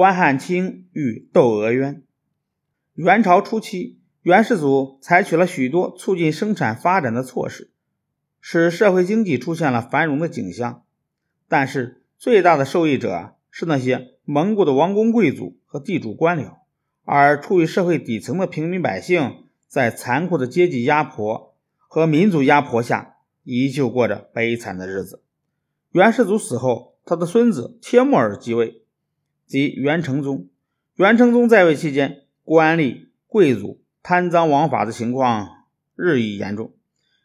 关汉卿与窦娥冤。元朝初期，元世祖采取了许多促进生产发展的措施，使社会经济出现了繁荣的景象。但是，最大的受益者是那些蒙古的王公贵族和地主官僚，而处于社会底层的平民百姓，在残酷的阶级压迫和民族压迫下，依旧过着悲惨的日子。元世祖死后，他的孙子帖木儿继位，即元成宗。元成宗在位期间，官吏、贵族贪赃枉法的情况日益严重，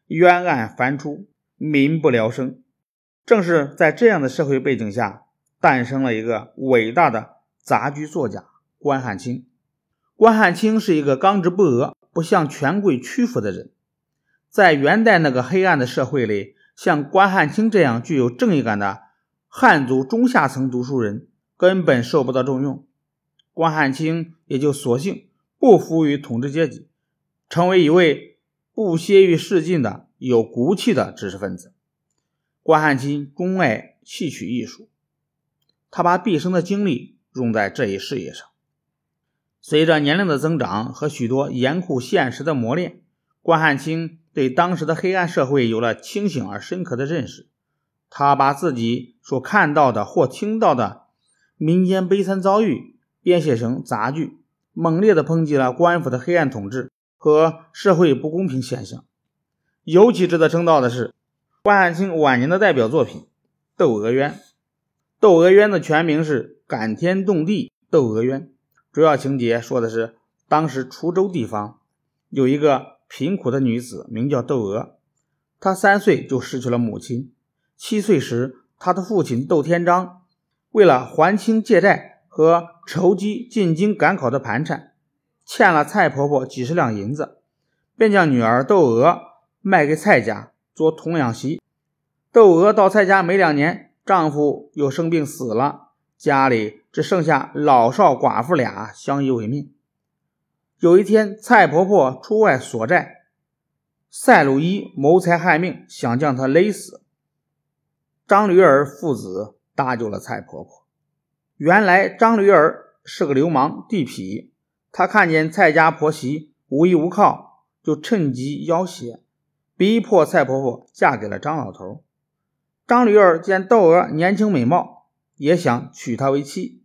冤案繁出，民不聊生。正是在这样的社会背景下，诞生了一个伟大的杂剧作家关汉卿。关汉卿是一个刚直不阿、不向权贵屈服的人。在元代那个黑暗的社会里，像关汉卿这样具有正义感的汉族中下层读书人根本受不到重用。关汉卿也就索性不服于统治阶级，成为一位不屑于世进的有骨气的知识分子。关汉卿钟爱戏曲艺术，他把毕生的精力用在这一事业上。随着年龄的增长和许多严酷现实的磨练，关汉卿对当时的黑暗社会有了清醒而深刻的认识。他把自己所看到的或听到的民间悲惨遭遇编写成杂剧，猛烈地抨击了官府的黑暗统治和社会不公平现象。尤其值得称道的是。关汉卿晚年的代表作品《窦娥冤》，《窦娥冤》的全名是《感天动地窦娥冤》，主要情节说的是当时滁州地方有一个贫苦的女子，名叫窦娥。她三岁就失去了母亲，七岁时，她的父亲窦天章为了还清借债和筹集进京赶考的盘缠，欠了蔡婆婆几十两银子，便将女儿窦娥卖给蔡家。做童养媳，窦娥到蔡家没两年，丈夫又生病死了，家里只剩下老少寡妇俩相依为命。有一天，蔡婆婆出外索债，赛鲁伊谋财害命，想将她勒死。张驴儿父子搭救了蔡婆婆。原来张驴儿是个流氓地痞，他看见蔡家婆媳无依无靠，就趁机要挟。逼迫蔡婆婆嫁给了张老头。张驴儿见窦娥年轻美貌，也想娶她为妻。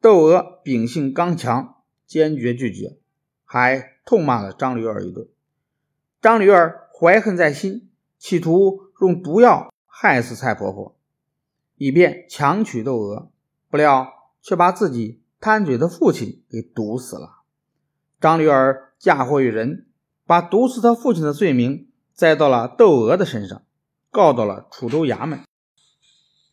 窦娥秉性刚强，坚决拒绝，还痛骂了张驴儿一顿。张驴儿怀恨在心，企图用毒药害死蔡婆婆，以便强娶窦娥。不料却把自己贪嘴的父亲给毒死了。张驴儿嫁祸于人，把毒死他父亲的罪名。栽到了窦娥的身上，告到了楚州衙门。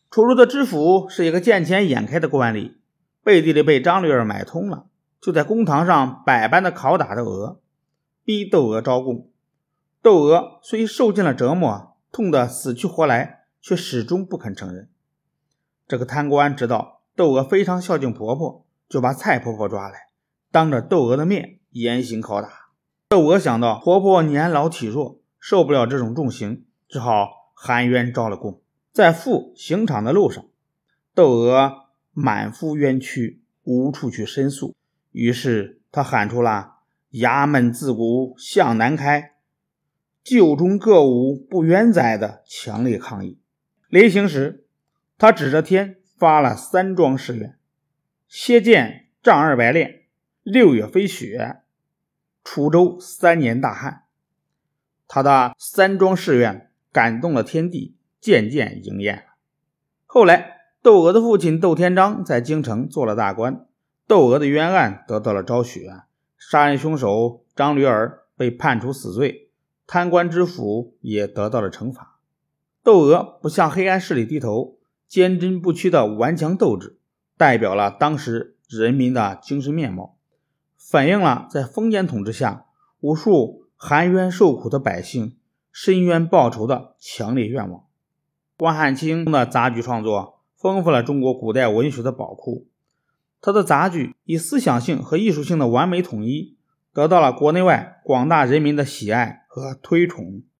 楚州的知府是一个见钱眼开的官吏，背地里被张驴儿买通了，就在公堂上百般的拷打窦娥，逼窦娥招供。窦娥虽受尽了折磨，痛得死去活来，却始终不肯承认。这个贪官知道窦娥非常孝敬婆婆，就把蔡婆婆抓来，当着窦娥的面严刑拷打。窦娥想到婆婆年老体弱。受不了这种重刑，只好含冤招了供。在赴刑场的路上，窦娥满腹冤屈，无处去申诉，于是她喊出了“衙门自古向南开，旧中各无不冤哉”的强烈抗议。临行时，他指着天发了三桩誓愿：歇见丈二白练，六月飞雪，楚州三年大旱。他的三桩誓愿感动了天地，渐渐应验了。后来，窦娥的父亲窦天章在京城做了大官，窦娥的冤案得到了昭雪，杀人凶手张驴儿被判处死罪，贪官知府也得到了惩罚。窦娥不向黑暗势力低头，坚贞不屈的顽强斗志，代表了当时人民的精神面貌，反映了在封建统治下无数。含冤受苦的百姓申冤报仇的强烈愿望。关汉卿的杂剧创作丰富了中国古代文学的宝库。他的杂剧以思想性和艺术性的完美统一，得到了国内外广大人民的喜爱和推崇。